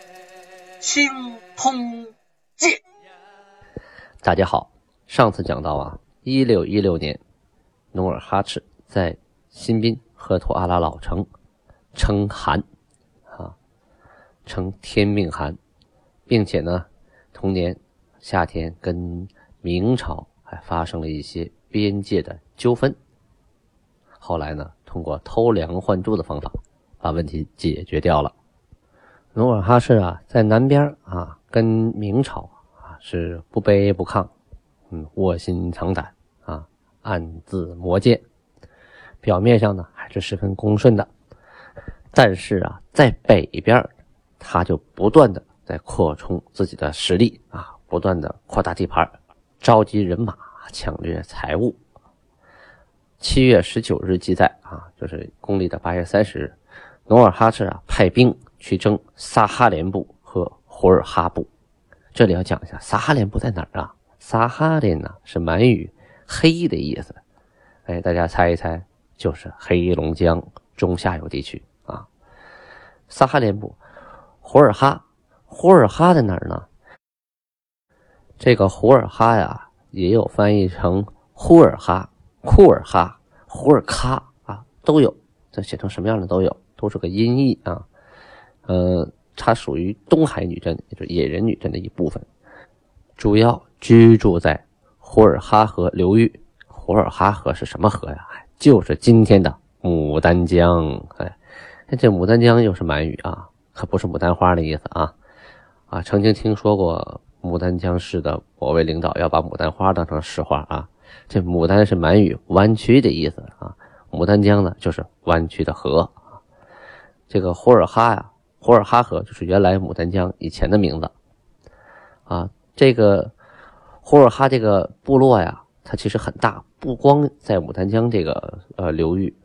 《清通鉴》。大家好，上次讲到啊，一六一六年，努尔哈赤在新宾赫图阿拉老城称汗，啊，称天命汗，并且呢，同年夏天跟明朝还发生了一些边界的纠纷。后来呢？通过偷梁换柱的方法，把问题解决掉了。努尔哈赤啊，在南边啊，跟明朝啊是不卑不亢，嗯，卧薪尝胆啊，暗自磨剑，表面上呢还是十分恭顺的。但是啊，在北边，他就不断的在扩充自己的实力啊，不断的扩大地盘，召集人马，抢掠财物。七月十九日记载啊，就是公历的八月三十日，努尔哈赤啊派兵去征撒哈连部和胡尔哈部。这里要讲一下撒哈连部在哪儿啊？撒哈连呢是满语“黑”的意思，哎，大家猜一猜，就是黑龙江中下游地区啊。撒哈连部，胡尔哈，胡尔哈在哪儿呢？这个胡尔哈呀，也有翻译成呼尔哈。库尔哈、胡尔喀啊，都有，这写成什么样的都有，都是个音译啊。呃，它属于东海女真，也就是野人女真的一部分，主要居住在胡尔哈河流域。胡尔哈河是什么河呀？就是今天的牡丹江。哎，这牡丹江又是满语啊，可不是牡丹花的意思啊。啊，曾经听说过牡丹江市的某位领导要把牡丹花当成市花啊。这牡丹是满语“弯曲”的意思啊，牡丹江呢就是弯曲的河。这个呼尔哈呀，呼尔哈河就是原来牡丹江以前的名字啊。这个呼尔哈这个部落呀，它其实很大，不光在牡丹江这个呃流域，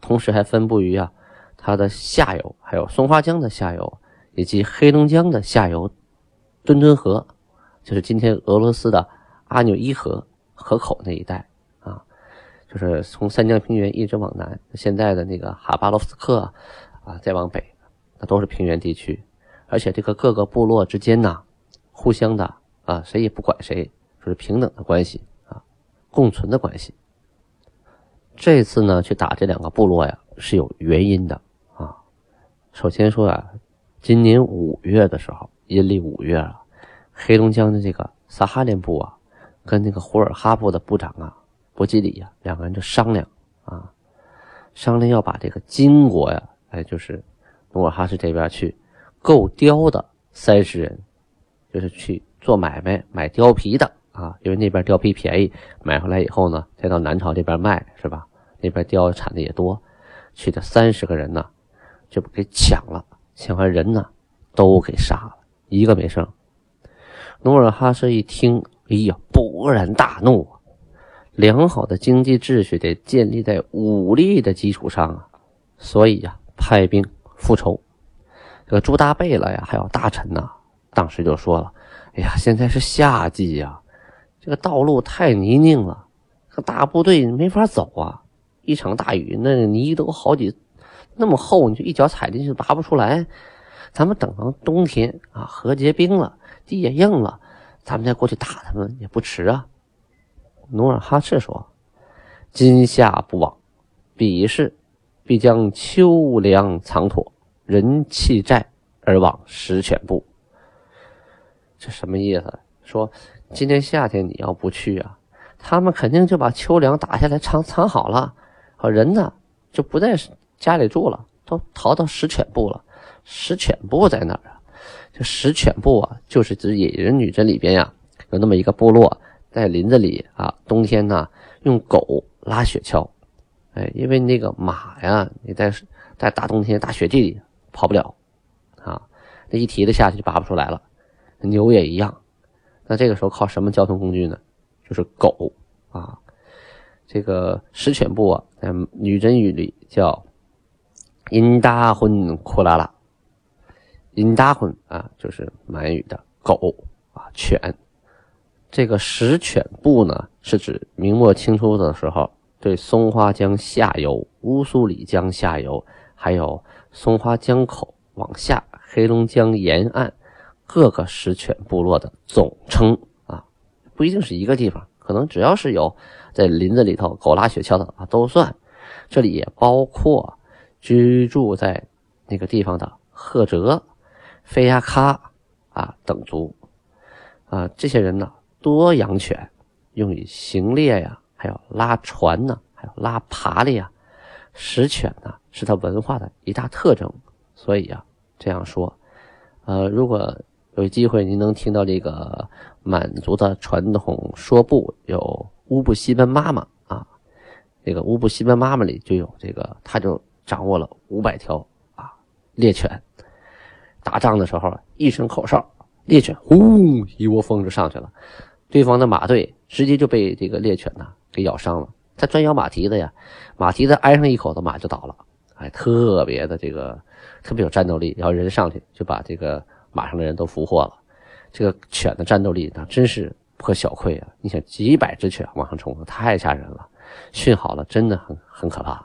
同时还分布于啊它的下游，还有松花江的下游，以及黑龙江的下游，敦敦河，就是今天俄罗斯的阿纽伊河。河口那一带啊，就是从三江平原一直往南，现在的那个哈巴罗夫斯克啊，再往北，那都是平原地区。而且这个各个部落之间呢，互相的啊，谁也不管谁，就是平等的关系啊，共存的关系。这次呢，去打这两个部落呀，是有原因的啊。首先说啊，今年五月的时候，阴历五月啊，黑龙江的这个撒哈连部啊。跟那个胡尔哈部的部长啊，博基里呀，两个人就商量啊，商量要把这个金国呀，哎，就是努尔哈赤这边去购貂的三十人，就是去做买卖买貂皮的啊，因为那边貂皮便宜，买回来以后呢，再到南朝这边卖，是吧？那边貂产的也多，去的三十个人呢，就给抢了，抢完人呢，都给杀了，一个没剩。努尔哈赤一听。哎呀，勃然大怒啊！良好的经济秩序得建立在武力的基础上啊，所以呀，派兵复仇。这个朱大贝勒呀，还有大臣呐，当时就说了：“哎呀，现在是夏季呀，这个道路太泥泞了，这大部队没法走啊！一场大雨，那泥都好几那么厚，你就一脚踩进去拔不出来。咱们等到冬天啊，河结冰了，地也硬了。”咱们再过去打他们也不迟啊。努尔哈赤说：“今夏不往，彼时必将秋粮藏妥，人弃寨而往石犬部。”这什么意思？说今年夏天你要不去啊，他们肯定就把秋粮打下来藏藏好了，好人呢就不在家里住了，都逃到石犬部了。石犬部在哪儿啊？这石犬部啊，就是指野人女真里边呀，有那么一个部落，在林子里啊，冬天呢用狗拉雪橇，哎，因为那个马呀，你在在大冬天大雪地里跑不了啊，那一蹄子下去就拔不出来了，牛也一样。那这个时候靠什么交通工具呢？就是狗啊。这个食犬部啊，在女真语里叫“因达混库拉拉”，“因达混”啊，就是满语的狗啊，犬。这个食犬部呢，是指明末清初的时候，对松花江下游、乌苏里江下游，还有松花江口往下黑龙江沿岸各个食犬部落的总称啊，不一定是一个地方，可能只要是有。在林子里头狗拉雪橇的啊都算，这里也包括居住在那个地方的赫哲、菲亚喀啊等族啊，这些人呢多养犬，用于行猎呀，还有拉船呢，还有拉爬犁呀。食犬呢是他文化的一大特征，所以啊这样说，呃，如果有机会您能听到这个满族的传统说部有。乌布西奔妈妈啊，这个乌布西奔妈妈里就有这个，他就掌握了五百条啊猎犬。打仗的时候，一声口哨，猎犬呼一窝蜂就上去了，对方的马队直接就被这个猎犬呢给咬伤了。他专咬马蹄子呀，马蹄子挨上一口子，马就倒了。哎，特别的这个特别有战斗力，然后人上去就把这个马上的人都俘获了。这个犬的战斗力那真是。不可小窥啊！你想几百只犬往上冲，太吓人了。训好了，真的很很可怕。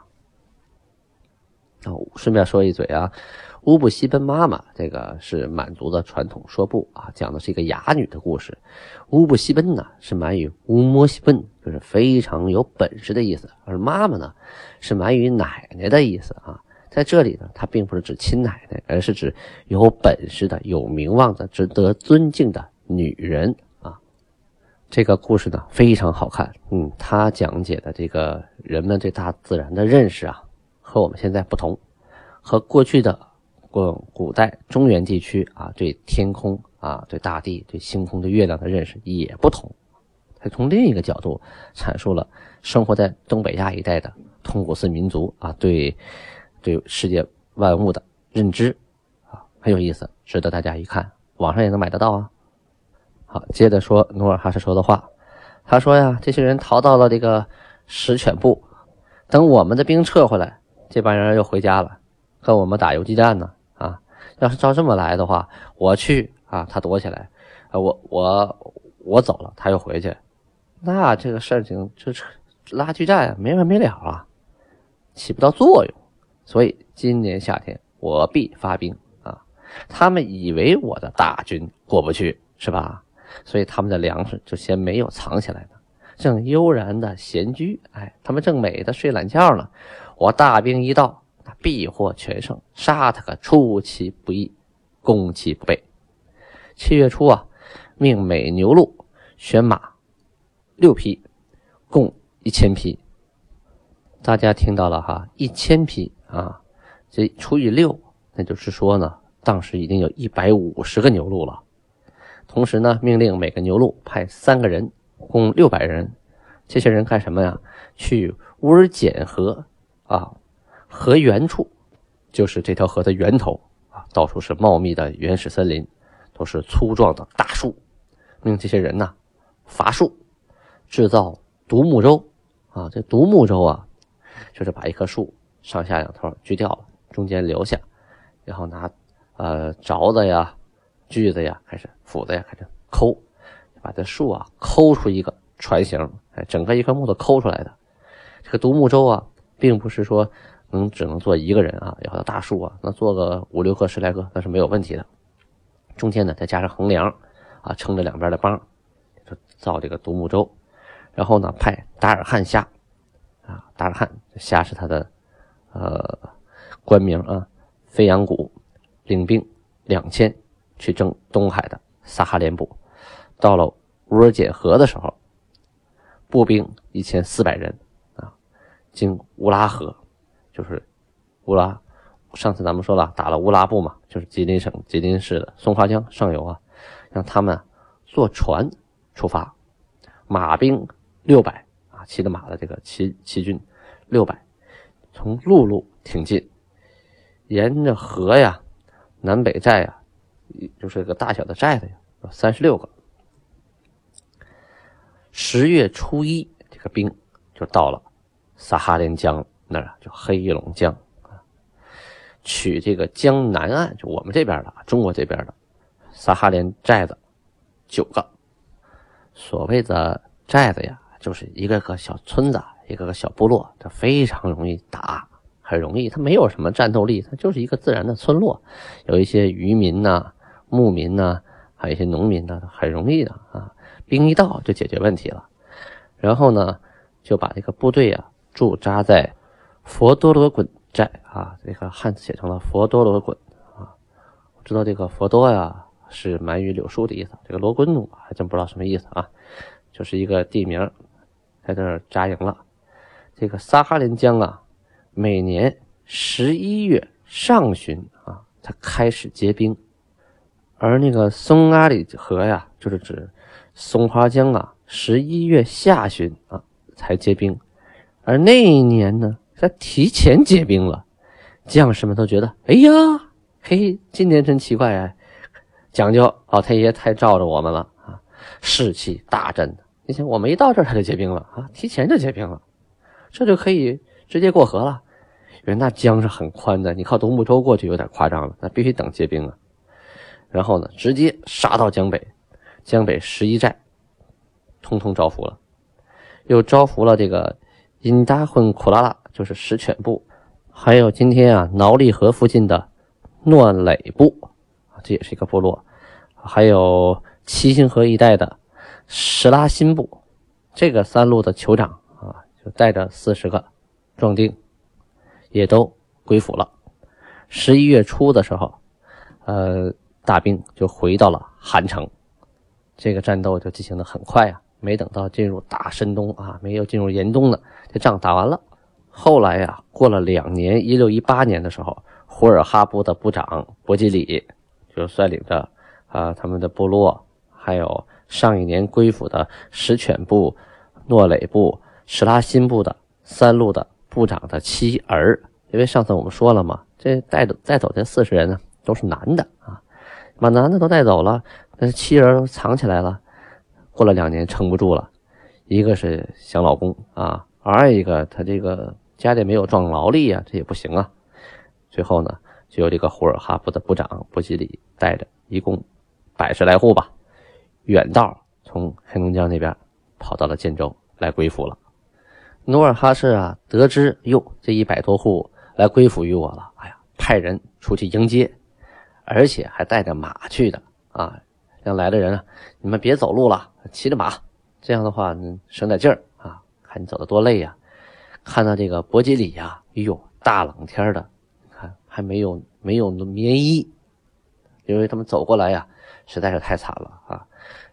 哦，顺便说一嘴啊，乌布西奔妈妈这个是满族的传统说部啊，讲的是一个哑女的故事。乌布西奔呢是满语乌摩西奔，就是非常有本事的意思；而妈妈呢是满语奶奶的意思啊。在这里呢，它并不是指亲奶奶，而是指有本事的、有名望的、值得尊敬的女人啊。这个故事呢非常好看，嗯，他讲解的这个人们对大自然的认识啊，和我们现在不同，和过去的古古代中原地区啊对天空啊对大地对星空对月亮的认识也不同，他从另一个角度阐述了生活在东北亚一带的通古斯民族啊对对世界万物的认知啊很有意思，值得大家一看，网上也能买得到啊。好，接着说努尔哈赤说的话。他说呀，这些人逃到了这个食犬部，等我们的兵撤回来，这帮人又回家了，跟我们打游击战呢。啊，要是照这么来的话，我去啊，他躲起来，啊，我我我走了，他又回去，那这个事情就是拉锯战没完没了啊，起不到作用。所以今年夏天我必发兵啊。他们以为我的大军过不去，是吧？所以他们的粮食就先没有藏起来呢，正悠然的闲居。哎，他们正美的睡懒觉呢。我大兵一到，那必获全胜，杀他个出其不意，攻其不备。七月初啊，命美牛录选马六匹，共一千匹。大家听到了哈，一千匹啊，这除以六，那就是说呢，当时已经有一百五十个牛录了。同时呢，命令每个牛录派三个人，共六百人。这些人干什么呀？去乌尔简河啊，河源处，就是这条河的源头啊，到处是茂密的原始森林，都是粗壮的大树。命这些人呢，伐树，制造独木舟啊。这独木舟啊，就是把一棵树上下两头锯掉了，中间留下，然后拿呃凿子呀。锯子呀，开始斧子呀，开始抠，把这树啊抠出一个船形，哎，整个一块木头抠出来的。这个独木舟啊，并不是说能只能坐一个人啊，有的大树啊，能坐个五六个、十来个，那是没有问题的。中间呢，再加上横梁啊，撑着两边的帮，就造这个独木舟。然后呢，派达尔汉虾啊，达尔汉虾是他的呃官名啊，飞扬谷领兵两千。去征东海的撒哈连部，到了乌尔简河的时候，步兵一千四百人啊，经乌拉河，就是乌拉。上次咱们说了，打了乌拉布嘛，就是吉林省吉林市的松花江上游啊，让他们坐船出发，马兵六百啊，骑着马的这个骑骑军六百，从陆路挺进，沿着河呀，南北寨呀。就是个大小的寨子呀，有三十六个。十月初一，这个兵就到了撒哈林江那儿，就黑龙江啊，取这个江南岸，就我们这边的中国这边的撒哈林寨子九个。所谓的寨子呀，就是一个个小村子，一个个小部落，它非常容易打，很容易。它没有什么战斗力，它就是一个自然的村落，有一些渔民呐、牧民呐，还有一些农民呐，很容易的啊。兵一到就解决问题了，然后呢，就把这个部队啊驻扎在佛多罗滚寨啊，这个汉字写成了佛多罗滚啊。我知道这个佛多呀是满语柳树的意思，这个罗滚努还真不知道什么意思啊，就是一个地名，在这扎营了。这个撒哈林江啊，每年十一月上旬啊，它开始结冰，而那个松阿里河呀，就是指。松花江啊，十一月下旬啊才结冰，而那一年呢，它提前结冰了。将士们都觉得，哎呀，嘿，今年真奇怪啊，讲究老天爷太罩着我们了啊，士气大振。你想，我们一到这儿，它就结冰了啊，提前就结冰了，这就可以直接过河了。因为那江是很宽的，你靠独木舟过去有点夸张了，那必须等结冰啊。然后呢，直接杀到江北。江北十一寨，通通招服了，又招服了这个因达混库拉拉，就是石犬部，还有今天啊挠力河附近的诺垒部，这也是一个部落，还有七星河一带的什拉辛部，这个三路的酋长啊，就带着四十个壮丁，也都归附了。十一月初的时候，呃，大兵就回到了韩城。这个战斗就进行的很快啊，没等到进入大深冬啊，没有进入严冬呢，这仗打完了。后来呀，过了两年，一六一八年的时候，胡尔哈部的部长博吉里就率领着啊他们的部落，还有上一年归附的石犬部、诺垒部、史拉辛部的三路的部长的妻儿，因为上次我们说了嘛，这带走带走这四十人呢，都是男的啊，把男的都带走了。那妻儿都藏起来了，过了两年撑不住了，一个是想老公啊，二一个他这个家里没有壮劳力呀，这也不行啊。最后呢，就由这个呼尔哈布的部长布吉里带着一共百十来户吧，远道从黑龙江那边跑到了建州来归附了。努尔哈赤啊，得知哟这一百多户来归附于我了，哎呀，派人出去迎接，而且还带着马去的啊。让来的人啊，你们别走路了，骑着马，这样的话省点劲儿啊。看你走的多累呀！看到这个伯吉里呀，哎呦，大冷天的，看还没有没有棉衣，因为他们走过来呀，实在是太惨了啊，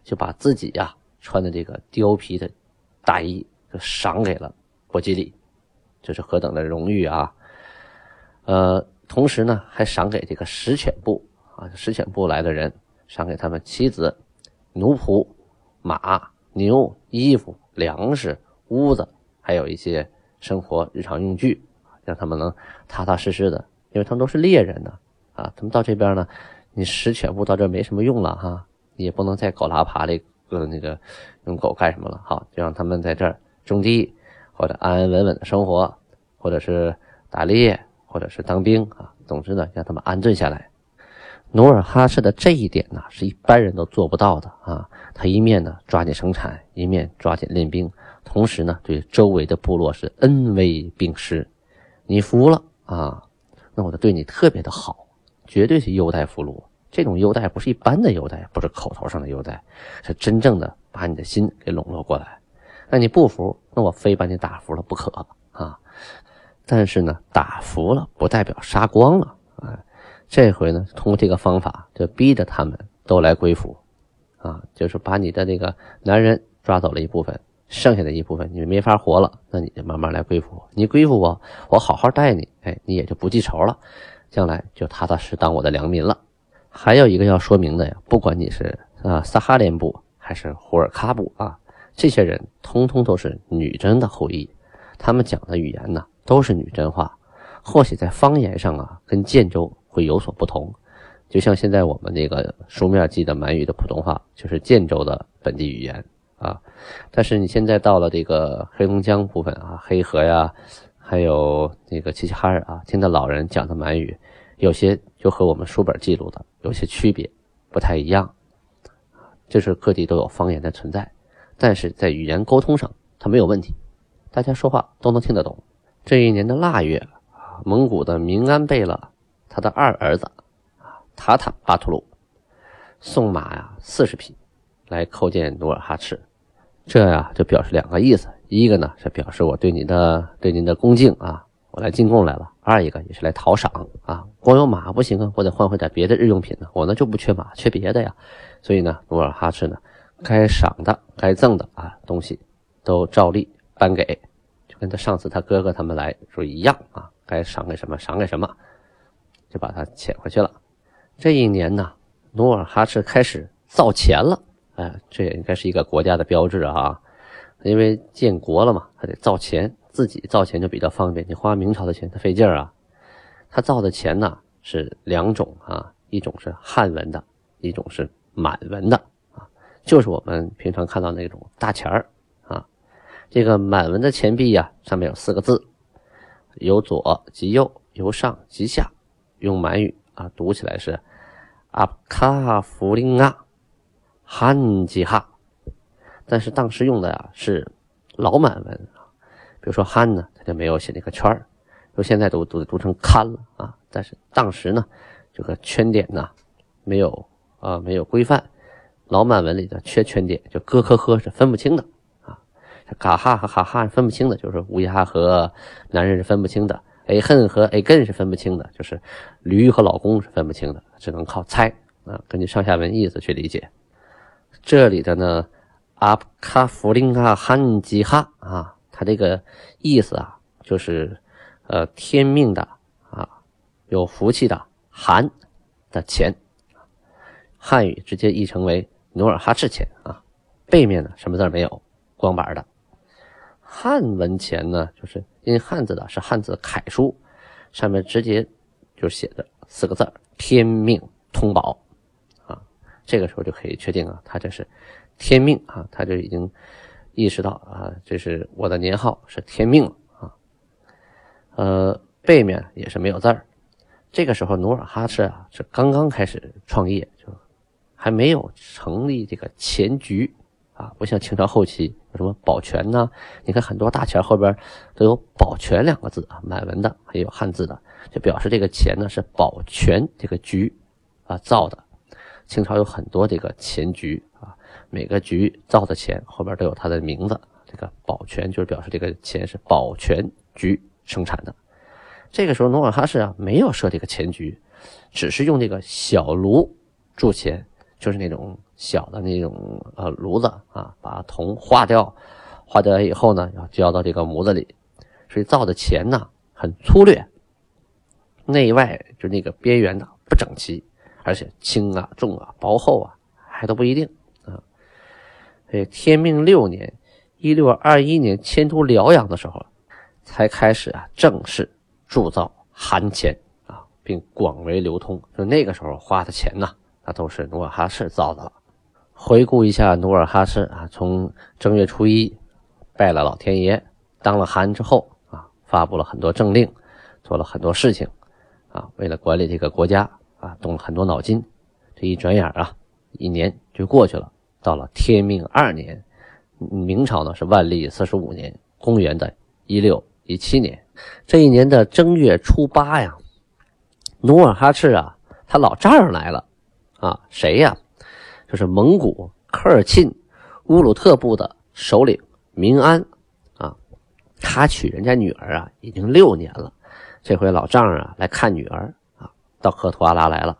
就把自己呀穿的这个貂皮的大衣就赏给了伯吉里，这是何等的荣誉啊！呃，同时呢，还赏给这个石犬部啊，石犬部来的人。赏给他们妻子、奴仆、马、牛、衣服、粮食、屋子，还有一些生活日常用具，让他们能踏踏实实的，因为他们都是猎人呢，啊，他们到这边呢，你食犬部到这没什么用了哈，也不能再狗拉爬的，呃，那个用狗干什么了？好，就让他们在这儿种地，或者安安稳稳的生活，或者是打猎，或者是当兵啊，总之呢，让他们安顿下来。努尔哈赤的这一点呢，是一般人都做不到的啊！他一面呢抓紧生产，一面抓紧练兵，同时呢对周围的部落是恩威并施。你服了啊，那我就对你特别的好，绝对是优待俘虏。这种优待不是一般的优待，不是口头上的优待，是真正的把你的心给笼络过来。那你不服，那我非把你打服了不可啊！但是呢，打服了不代表杀光了啊。这回呢，通过这个方法，就逼着他们都来归服，啊，就是把你的那个男人抓走了一部分，剩下的一部分你没法活了，那你就慢慢来归服。你归服我，我好好待你，哎，你也就不记仇了，将来就踏踏实当我的良民了。还有一个要说明的呀，不管你是啊撒哈连部还是胡尔喀部啊，这些人通通都是女真的后裔，他们讲的语言呢都是女真话，或许在方言上啊跟建州。会有所不同，就像现在我们这个书面记的满语的普通话，就是建州的本地语言啊。但是你现在到了这个黑龙江部分啊，黑河呀，还有那个齐齐哈尔啊，听到老人讲的满语，有些就和我们书本记录的有些区别，不太一样。这是各地都有方言的存在，但是在语言沟通上，它没有问题，大家说话都能听得懂。这一年的腊月，蒙古的明安贝勒他的二儿子塔塔巴图鲁送马呀四十匹来叩见努尔哈赤，这呀就表示两个意思：一个呢是表示我对你的对您的恭敬啊，我来进贡来了；二一个也是来讨赏啊，光有马不行啊，我得换回点别的日用品呢。我呢就不缺马，缺别的呀。所以呢，努尔哈赤呢，该赏的、该赠的啊东西，都照例颁给，就跟他上次他哥哥他们来说一样啊，该赏给什么赏给什么，就把他遣回去了。这一年呢，努尔哈赤开始造钱了，哎，这也应该是一个国家的标志啊，因为建国了嘛，他得造钱，自己造钱就比较方便，你花明朝的钱他费劲儿啊。他造的钱呢是两种啊，一种是汉文的，一种是。满文的啊，就是我们平常看到那种大钱儿啊。这个满文的钱币呀，上面有四个字，由左及右，由上及下。用满语啊，读起来是阿卡弗林啊，汉吉哈。但是当时用的呀是老满文，比如说汉呢，它就没有写那个圈儿，说现在都都读成堪了啊。但是当时呢，这个圈点呢没有。啊，没有规范，老满文里的缺圈点，就咯咯呵是分不清的啊。嘎哈和哈哈是分不清的，就是乌鸦和男人是分不清的。哎恨和哎根是分不清的，就是驴和老公是分不清的，只能靠猜啊，根据上下文意思去理解。这里的呢，阿卡弗林卡汉吉哈啊，它这个意思啊，就是呃天命的啊，有福气的寒的钱。汉语直接译成为努尔哈赤钱啊，背面呢什么字没有，光板的。汉文钱呢，就是印汉字的，是汉字楷书，上面直接就写着四个字天命通宝”啊。这个时候就可以确定啊，他这是天命啊，他就已经意识到啊，这是我的年号是天命了啊。呃，背面也是没有字儿。这个时候努尔哈赤啊是刚刚开始创业就。还没有成立这个钱局啊，不像清朝后期有什么保全呢？你看很多大钱后边都有“保全”两个字啊，满文的还有汉字的，就表示这个钱呢是保全这个局啊造的。清朝有很多这个钱局啊，每个局造的钱后边都有它的名字。这个保全就是表示这个钱是保全局生产的。这个时候努尔哈赤啊没有设这个钱局，只是用这个小炉铸钱。就是那种小的那种呃炉子啊，把铜化掉，化掉以后呢，要浇到这个模子里，所以造的钱呢很粗略，内外就那个边缘的不整齐，而且轻啊、重啊、薄厚啊还都不一定啊。以天命六年（一六二一年）迁都辽阳的时候，才开始啊正式铸造韩钱啊，并广为流通。就那个时候花的钱呢。那都是努尔哈赤造的了。回顾一下努尔哈赤啊，从正月初一拜了老天爷，当了汗之后啊，发布了很多政令，做了很多事情啊，为了管理这个国家啊，动了很多脑筋。这一转眼啊，一年就过去了。到了天命二年，明朝呢是万历四十五年，公元的一六一七年，这一年的正月初八呀，努尔哈赤啊，他老丈人来了。啊，谁呀？就是蒙古科尔沁乌鲁特部的首领明安啊。他娶人家女儿啊，已经六年了。这回老丈人啊来看女儿啊，到科图阿拉来了。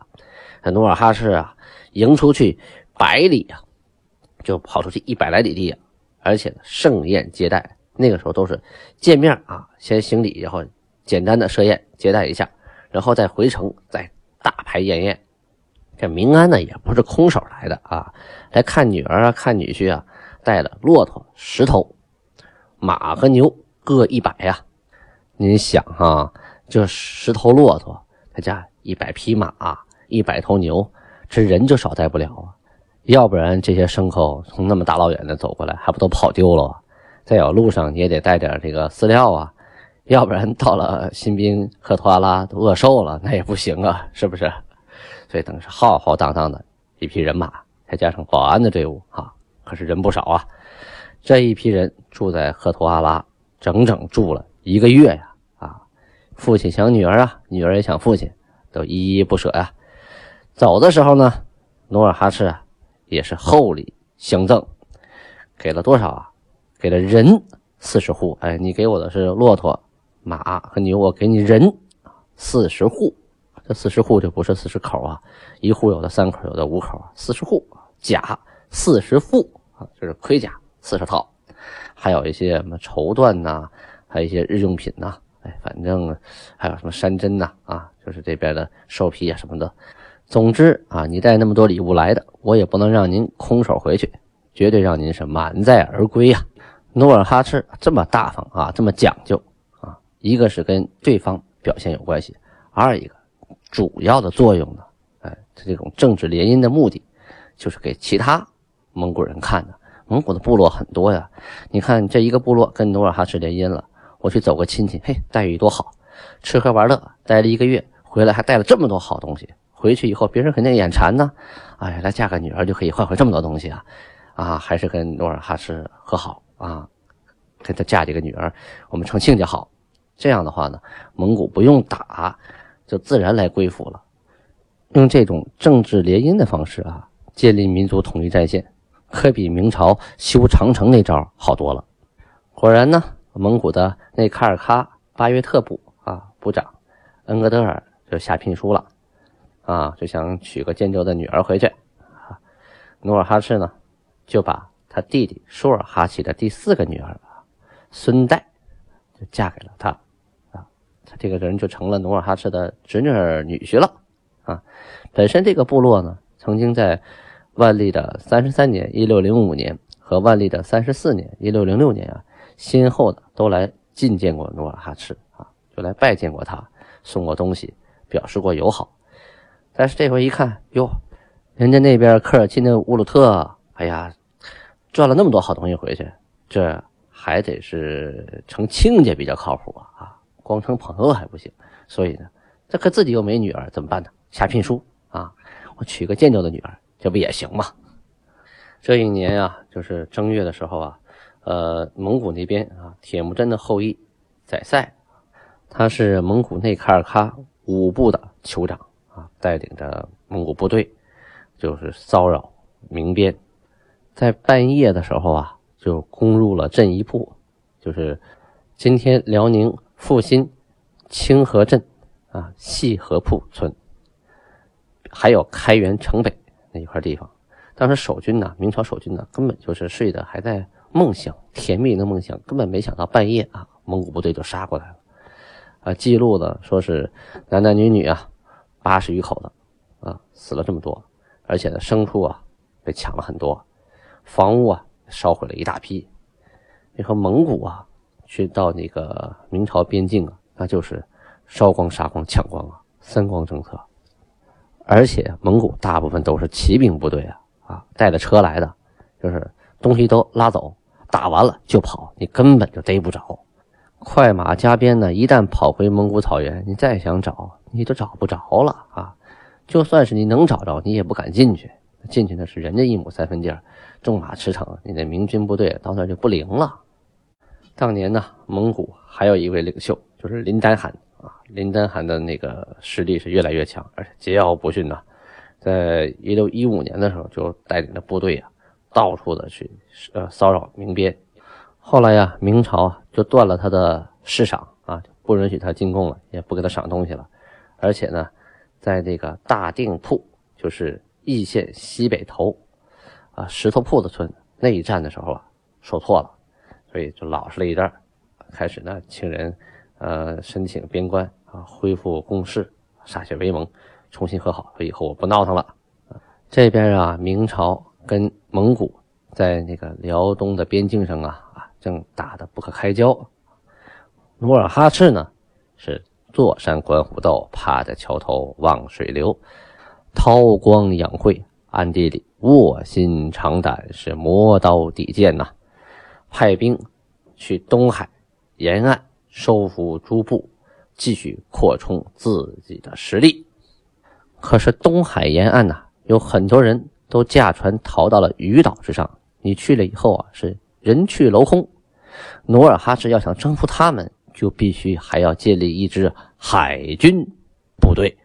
努尔哈赤啊，迎出去百里啊，就跑出去一百来里地，而且盛宴接待。那个时候都是见面啊，先行礼，然后简单的设宴接待一下，然后再回城再大排宴宴。这明安呢也不是空手来的啊，来看女儿啊，看女婿啊，带了骆驼十头，马和牛各一百呀。您想哈，这十头骆驼，再加一百匹马，一百头牛，这人就少带不了啊。要不然这些牲口从那么大老远的走过来，还不都跑丢了？再有路上你也得带点这个饲料啊，要不然到了新兵赫图阿拉都饿瘦了，那也不行啊，是不是？所以等于是浩浩荡荡的一批人马，再加上保安的队伍啊，可是人不少啊。这一批人住在赫图阿拉，整整住了一个月呀！啊，父亲想女儿啊，女儿也想父亲，都依依不舍呀。走的时候呢，努尔哈赤啊。也是厚礼相赠，给了多少啊？给了人四十户。哎，你给我的是骆驼、马和牛，我给你人四十户。这四十户就不是四十口啊，一户有的三口，有的五口。四十户甲四十副啊，就是盔甲四十套，还有一些什么绸缎呐，还有一些日用品呐。哎，反正还有什么山珍呐啊，就是这边的兽皮啊什么的。总之啊，你带那么多礼物来的，我也不能让您空手回去，绝对让您是满载而归呀。努尔哈赤这么大方啊，这么讲究啊，一个是跟对方表现有关系，二一个主要的作用呢，哎，他这种政治联姻的目的，就是给其他蒙古人看的。蒙古的部落很多呀，你看这一个部落跟努尔哈赤联姻了，我去走个亲戚，嘿，待遇多好，吃喝玩乐，待了一个月，回来还带了这么多好东西。回去以后，别人肯定眼馋呢。哎呀，来嫁个女儿就可以换回这么多东西啊！啊，还是跟努尔哈赤和好啊，给他嫁这个女儿，我们成亲家好。这样的话呢，蒙古不用打，就自然来归附了。用这种政治联姻的方式啊，建立民族统一战线，可比明朝修长城那招好多了。果然呢，蒙古的内卡尔喀巴约特部啊部长恩格德尔就下聘书了。啊，就想娶个建州的女儿回去，努尔哈赤呢，就把他弟弟舒尔哈齐的第四个女儿孙代，就嫁给了他，啊，他这个人就成了努尔哈赤的侄女儿女婿了，啊，本身这个部落呢，曾经在万历的三十三年（一六零五年）和万历的三十四年（一六零六年）啊，先后的都来觐见过努尔哈赤，啊，就来拜见过他，送过东西，表示过友好。但是这回一看，哟，人家那边科尔沁的乌鲁特，哎呀，赚了那么多好东西回去，这还得是成亲家比较靠谱啊！啊，光成朋友还不行。所以呢，这可自己又没女儿，怎么办呢？下聘书啊，我娶个建州的女儿，这不也行吗？这一年啊，就是正月的时候啊，呃，蒙古那边啊，铁木真的后裔宰塞，他是蒙古内卡尔喀五部的酋长。啊，带领着蒙古部队，就是骚扰民边，在半夜的时候啊，就攻入了镇一铺，就是今天辽宁阜新清河镇啊细河铺村，还有开元城北那一块地方。当时守军呢，明朝守军呢，根本就是睡得还在梦想，甜蜜的梦想，根本没想到半夜啊，蒙古部队就杀过来了。啊，记录的说是男男女女啊。八十余口的，啊，死了这么多，而且呢，牲畜啊被抢了很多，房屋啊烧毁了一大批。你说蒙古啊，去到那个明朝边境啊，那就是烧光、杀光、抢光啊，三光政策。而且蒙古大部分都是骑兵部队啊，啊，带着车来的，就是东西都拉走，打完了就跑，你根本就逮不着。快马加鞭呢，一旦跑回蒙古草原，你再想找。你都找不着了啊！就算是你能找着，你也不敢进去。进去那是人家一亩三分地儿，种马驰骋，你的明军部队到那就不灵了。当年呢，蒙古还有一位领袖，就是林丹汗啊。林丹汗的那个实力是越来越强，而且桀骜不驯呐。在一六一五年的时候，就带领着部队啊，到处的去呃骚扰民边。后来呀，明朝啊就断了他的市赏啊，不允许他进贡了，也不给他赏东西了。而且呢，在这个大定铺，就是易县西北头，啊石头铺子村那一战的时候啊，受挫了，所以就老实了一阵开始呢，请人呃申请边关啊，恢复共事，歃血为盟，重新和好，说以后我不闹腾了。这边啊，明朝跟蒙古在那个辽东的边境上啊啊，正打得不可开交。努尔哈赤呢，是。坐山观虎斗，趴在桥头望水流。韬光养晦，暗地里卧薪尝胆，是磨刀抵剑呐。派兵去东海沿岸收复诸部，继续扩充自己的实力。可是东海沿岸呐，有很多人都驾船逃到了鱼岛之上。你去了以后啊，是人去楼空。努尔哈赤要想征服他们，就必须还要建立一支海军部队。